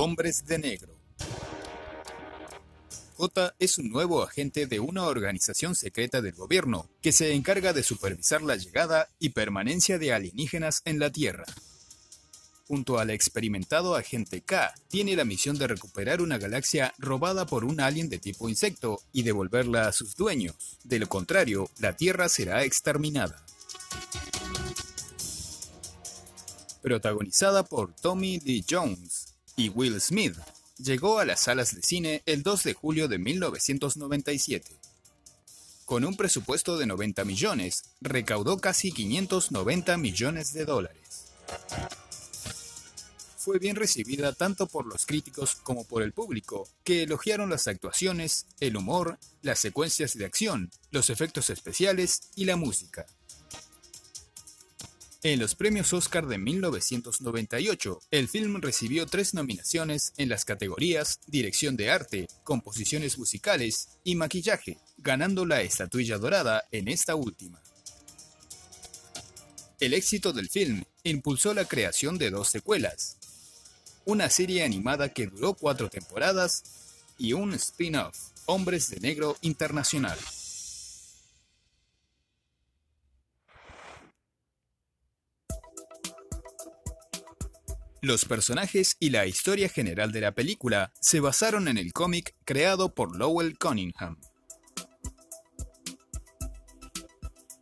Hombres de Negro. J es un nuevo agente de una organización secreta del gobierno que se encarga de supervisar la llegada y permanencia de alienígenas en la Tierra. Junto al experimentado agente K, tiene la misión de recuperar una galaxia robada por un alien de tipo insecto y devolverla a sus dueños. De lo contrario, la Tierra será exterminada. Protagonizada por Tommy Lee Jones y Will Smith, llegó a las salas de cine el 2 de julio de 1997. Con un presupuesto de 90 millones, recaudó casi 590 millones de dólares. Fue bien recibida tanto por los críticos como por el público, que elogiaron las actuaciones, el humor, las secuencias de acción, los efectos especiales y la música. En los premios Oscar de 1998, el film recibió tres nominaciones en las categorías Dirección de Arte, Composiciones Musicales y Maquillaje, ganando la estatuilla dorada en esta última. El éxito del film impulsó la creación de dos secuelas, una serie animada que duró cuatro temporadas y un spin-off, Hombres de Negro Internacional. Los personajes y la historia general de la película se basaron en el cómic creado por Lowell Cunningham.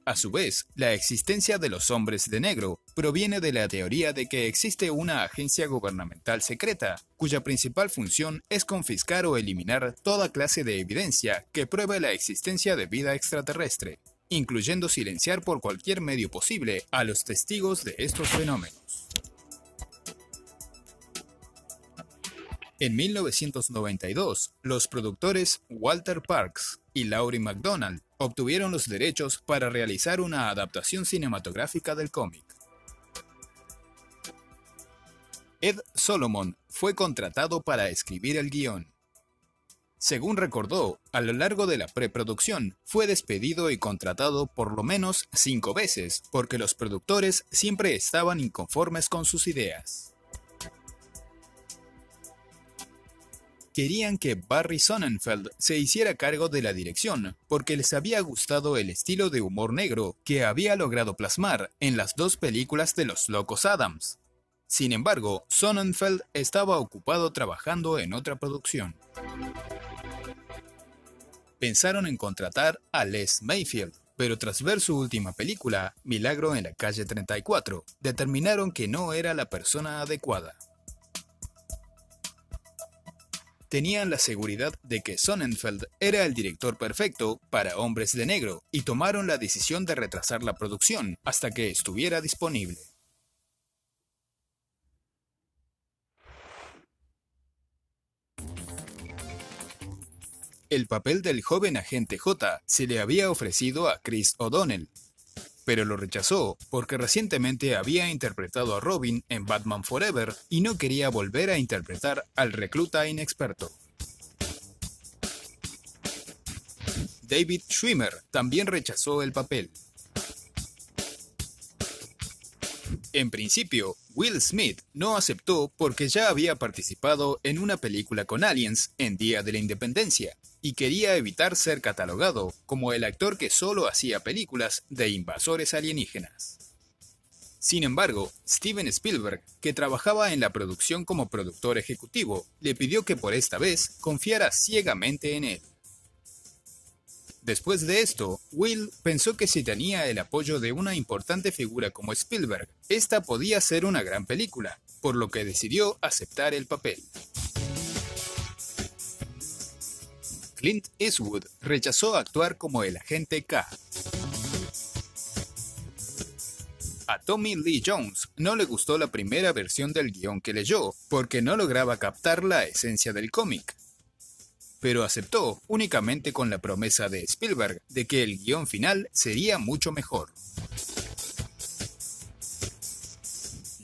A su vez, la existencia de los hombres de negro proviene de la teoría de que existe una agencia gubernamental secreta, cuya principal función es confiscar o eliminar toda clase de evidencia que pruebe la existencia de vida extraterrestre, incluyendo silenciar por cualquier medio posible a los testigos de estos fenómenos. En 1992, los productores Walter Parks y Laurie McDonald obtuvieron los derechos para realizar una adaptación cinematográfica del cómic. Ed Solomon fue contratado para escribir el guion. Según recordó, a lo largo de la preproducción fue despedido y contratado por lo menos cinco veces porque los productores siempre estaban inconformes con sus ideas. Querían que Barry Sonnenfeld se hiciera cargo de la dirección, porque les había gustado el estilo de humor negro que había logrado plasmar en las dos películas de los Locos Adams. Sin embargo, Sonnenfeld estaba ocupado trabajando en otra producción. Pensaron en contratar a Les Mayfield, pero tras ver su última película, Milagro en la calle 34, determinaron que no era la persona adecuada tenían la seguridad de que Sonnenfeld era el director perfecto para Hombres de Negro y tomaron la decisión de retrasar la producción hasta que estuviera disponible. El papel del joven agente J se le había ofrecido a Chris O'Donnell, pero lo rechazó porque recientemente había interpretado a Robin en Batman Forever y no quería volver a interpretar al recluta inexperto. David Schwimmer también rechazó el papel. En principio, Will Smith no aceptó porque ya había participado en una película con aliens en Día de la Independencia, y quería evitar ser catalogado como el actor que solo hacía películas de invasores alienígenas. Sin embargo, Steven Spielberg, que trabajaba en la producción como productor ejecutivo, le pidió que por esta vez confiara ciegamente en él. Después de esto, Will pensó que si tenía el apoyo de una importante figura como Spielberg, esta podía ser una gran película, por lo que decidió aceptar el papel. Clint Eastwood rechazó actuar como el agente K. A Tommy Lee Jones no le gustó la primera versión del guion que leyó, porque no lograba captar la esencia del cómic. Pero aceptó únicamente con la promesa de Spielberg de que el guion final sería mucho mejor.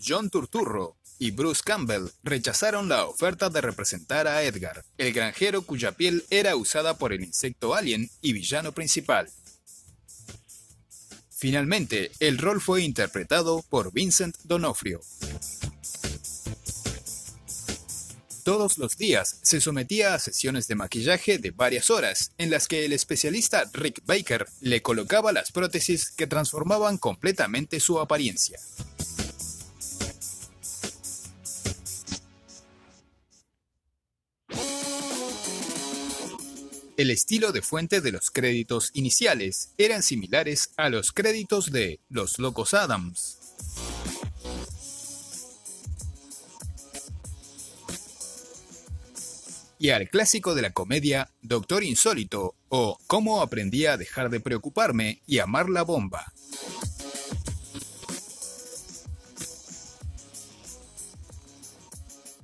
John Turturro y Bruce Campbell rechazaron la oferta de representar a Edgar, el granjero cuya piel era usada por el insecto alien y villano principal. Finalmente, el rol fue interpretado por Vincent Donofrio. Todos los días se sometía a sesiones de maquillaje de varias horas, en las que el especialista Rick Baker le colocaba las prótesis que transformaban completamente su apariencia. El estilo de fuente de los créditos iniciales eran similares a los créditos de Los Locos Adams. Y al clásico de la comedia Doctor Insólito o Cómo aprendí a dejar de preocuparme y amar la bomba.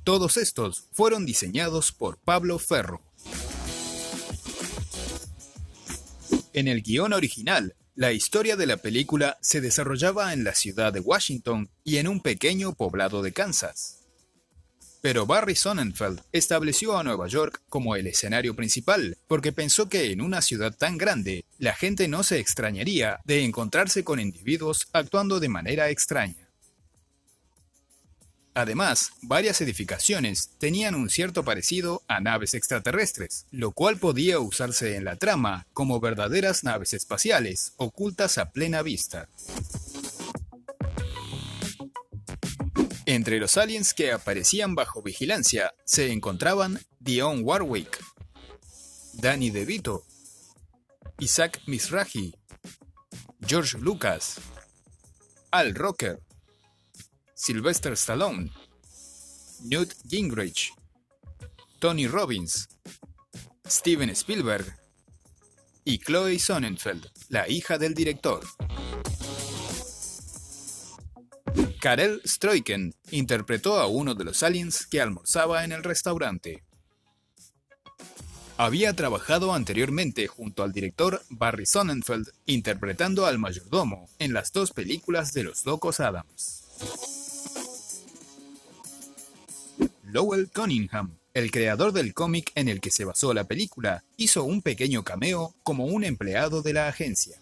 Todos estos fueron diseñados por Pablo Ferro. En el guion original, la historia de la película se desarrollaba en la ciudad de Washington y en un pequeño poblado de Kansas. Pero Barry Sonnenfeld estableció a Nueva York como el escenario principal, porque pensó que en una ciudad tan grande, la gente no se extrañaría de encontrarse con individuos actuando de manera extraña. Además, varias edificaciones tenían un cierto parecido a naves extraterrestres, lo cual podía usarse en la trama como verdaderas naves espaciales, ocultas a plena vista. Entre los aliens que aparecían bajo vigilancia se encontraban Dion Warwick, Danny DeVito, Isaac Misraji, George Lucas, Al Rocker, Sylvester Stallone, Newt Gingrich, Tony Robbins, Steven Spielberg y Chloe Sonnenfeld, la hija del director. Karel Stroiken interpretó a uno de los aliens que almorzaba en el restaurante. Había trabajado anteriormente junto al director Barry Sonnenfeld interpretando al mayordomo en las dos películas de los locos Adams. Lowell Cunningham, el creador del cómic en el que se basó la película, hizo un pequeño cameo como un empleado de la agencia.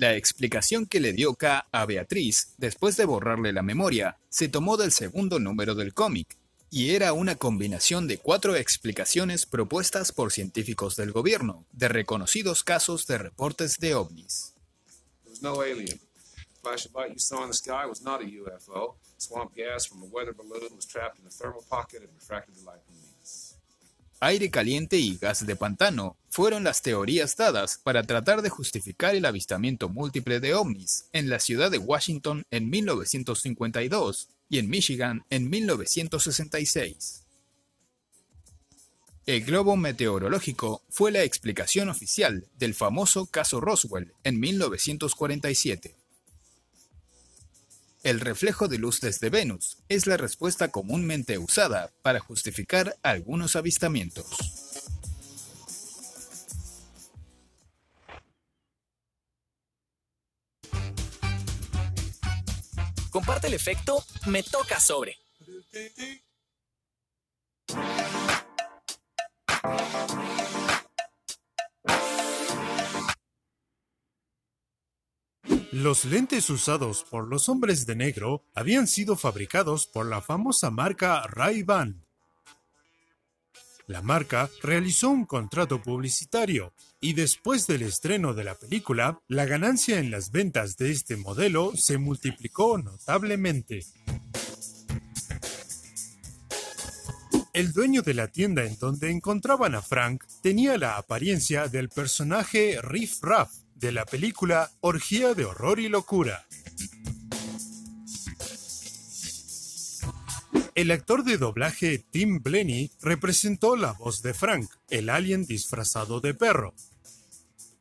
La explicación que le dio K a Beatriz, después de borrarle la memoria, se tomó del segundo número del cómic, y era una combinación de cuatro explicaciones propuestas por científicos del gobierno, de reconocidos casos de reportes de ovnis. no alien. Flash of light you saw in the sky was not a UFO. Swamp gas from a weather balloon was trapped in a thermal pocket and refracted the light from. Aire caliente y gas de pantano fueron las teorías dadas para tratar de justificar el avistamiento múltiple de ovnis en la ciudad de Washington en 1952 y en Michigan en 1966. El globo meteorológico fue la explicación oficial del famoso caso Roswell en 1947. El reflejo de luz desde Venus es la respuesta comúnmente usada para justificar algunos avistamientos. Comparte el efecto Me toca sobre. Los lentes usados por los hombres de negro habían sido fabricados por la famosa marca Ray-Ban. La marca realizó un contrato publicitario y después del estreno de la película, la ganancia en las ventas de este modelo se multiplicó notablemente. El dueño de la tienda en donde encontraban a Frank tenía la apariencia del personaje Riff Raff, de la película Orgía de Horror y Locura. El actor de doblaje Tim Blenny representó la voz de Frank, el alien disfrazado de perro.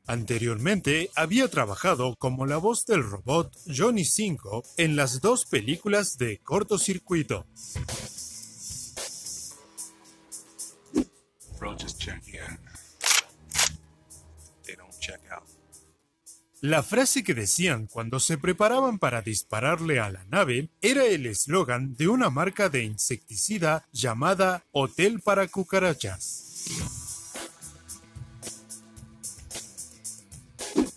Anteriormente había trabajado como la voz del robot Johnny 5 en las dos películas de cortocircuito. La frase que decían cuando se preparaban para dispararle a la nave era el eslogan de una marca de insecticida llamada Hotel para Cucarachas.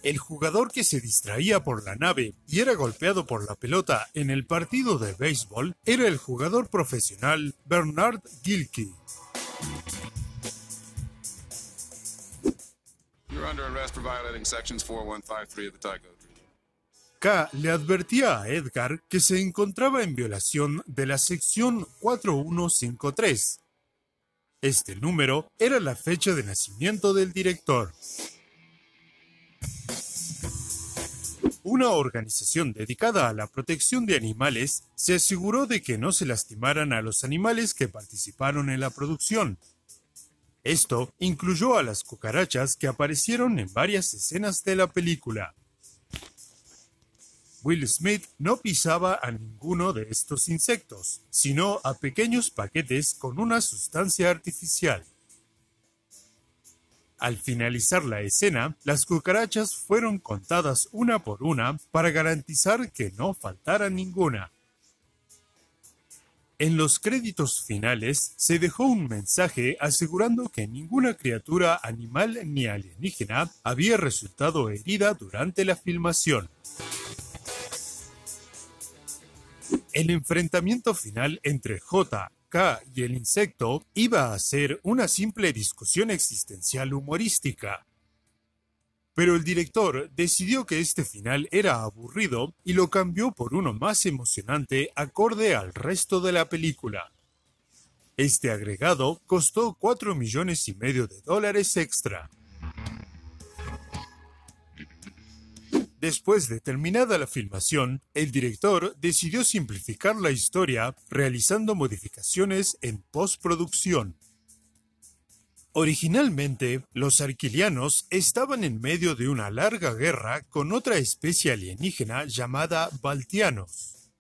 El jugador que se distraía por la nave y era golpeado por la pelota en el partido de béisbol era el jugador profesional Bernard Gilkey. K le advertía a Edgar que se encontraba en violación de la sección 4153. Este número era la fecha de nacimiento del director. Una organización dedicada a la protección de animales se aseguró de que no se lastimaran a los animales que participaron en la producción. Esto incluyó a las cucarachas que aparecieron en varias escenas de la película. Will Smith no pisaba a ninguno de estos insectos, sino a pequeños paquetes con una sustancia artificial. Al finalizar la escena, las cucarachas fueron contadas una por una para garantizar que no faltara ninguna. En los créditos finales se dejó un mensaje asegurando que ninguna criatura animal ni alienígena había resultado herida durante la filmación. El enfrentamiento final entre J, K y el insecto iba a ser una simple discusión existencial humorística. Pero el director decidió que este final era aburrido y lo cambió por uno más emocionante acorde al resto de la película. Este agregado costó 4 millones y medio de dólares extra. Después de terminada la filmación, el director decidió simplificar la historia realizando modificaciones en postproducción. Originalmente, los arquilianos estaban en medio de una larga guerra con otra especie alienígena llamada Baltianos.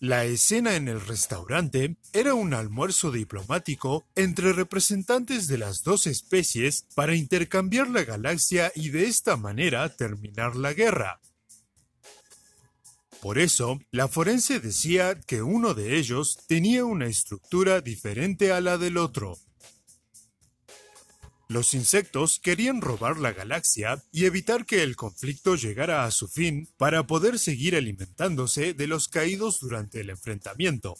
La escena en el restaurante era un almuerzo diplomático entre representantes de las dos especies para intercambiar la galaxia y de esta manera terminar la guerra. Por eso, la forense decía que uno de ellos tenía una estructura diferente a la del otro. Los insectos querían robar la galaxia y evitar que el conflicto llegara a su fin para poder seguir alimentándose de los caídos durante el enfrentamiento.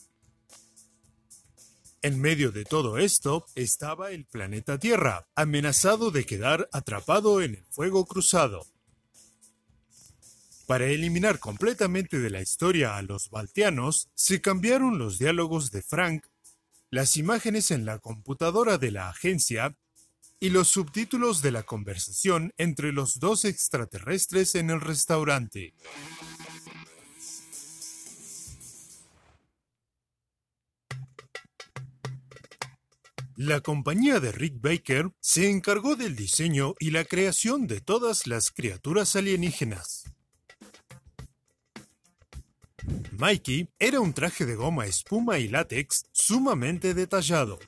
En medio de todo esto estaba el planeta Tierra, amenazado de quedar atrapado en el fuego cruzado. Para eliminar completamente de la historia a los baltianos, se cambiaron los diálogos de Frank, las imágenes en la computadora de la agencia y los subtítulos de la conversación entre los dos extraterrestres en el restaurante. La compañía de Rick Baker se encargó del diseño y la creación de todas las criaturas alienígenas. Mikey era un traje de goma espuma y látex sumamente detallado.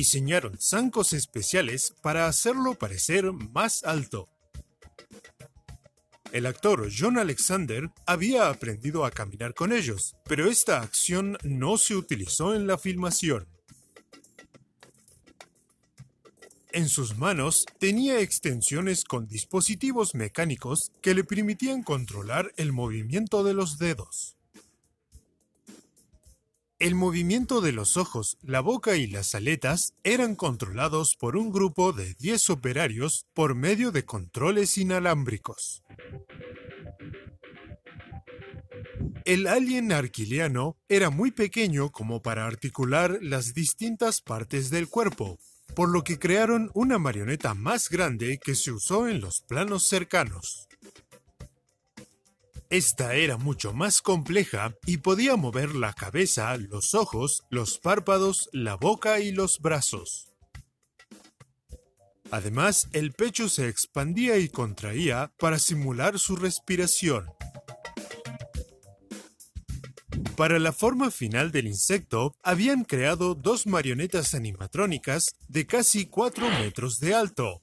Diseñaron zancos especiales para hacerlo parecer más alto. El actor John Alexander había aprendido a caminar con ellos, pero esta acción no se utilizó en la filmación. En sus manos tenía extensiones con dispositivos mecánicos que le permitían controlar el movimiento de los dedos. El movimiento de los ojos, la boca y las aletas eran controlados por un grupo de 10 operarios por medio de controles inalámbricos. El alien arquiliano era muy pequeño como para articular las distintas partes del cuerpo, por lo que crearon una marioneta más grande que se usó en los planos cercanos. Esta era mucho más compleja y podía mover la cabeza, los ojos, los párpados, la boca y los brazos. Además, el pecho se expandía y contraía para simular su respiración. Para la forma final del insecto, habían creado dos marionetas animatrónicas de casi 4 metros de alto,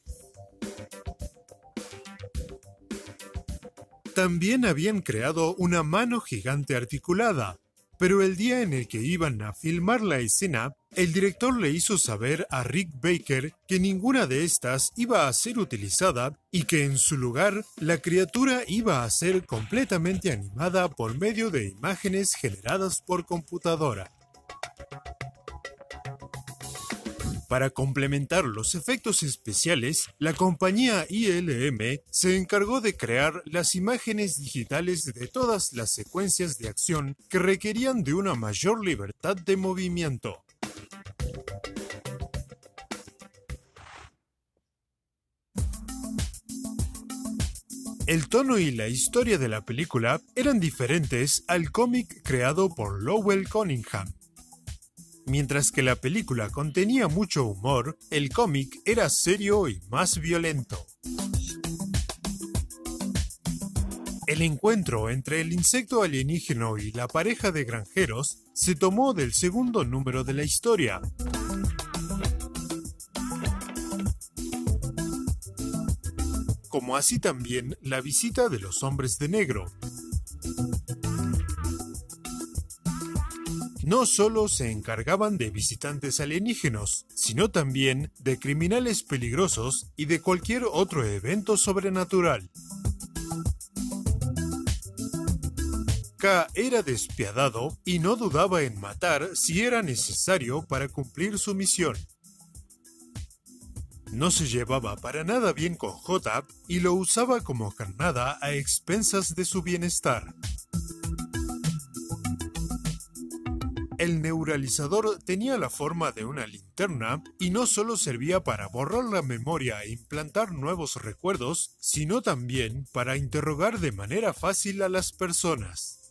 También habían creado una mano gigante articulada, pero el día en el que iban a filmar la escena, el director le hizo saber a Rick Baker que ninguna de estas iba a ser utilizada y que en su lugar la criatura iba a ser completamente animada por medio de imágenes generadas por computadora. Para complementar los efectos especiales, la compañía ILM se encargó de crear las imágenes digitales de todas las secuencias de acción que requerían de una mayor libertad de movimiento. El tono y la historia de la película eran diferentes al cómic creado por Lowell Cunningham. Mientras que la película contenía mucho humor, el cómic era serio y más violento. El encuentro entre el insecto alienígeno y la pareja de granjeros se tomó del segundo número de la historia. Como así también la visita de los hombres de negro, no solo se encargaban de visitantes alienígenos, sino también de criminales peligrosos y de cualquier otro evento sobrenatural. K era despiadado y no dudaba en matar si era necesario para cumplir su misión. No se llevaba para nada bien con J y lo usaba como carnada a expensas de su bienestar. El neuralizador tenía la forma de una linterna y no solo servía para borrar la memoria e implantar nuevos recuerdos, sino también para interrogar de manera fácil a las personas.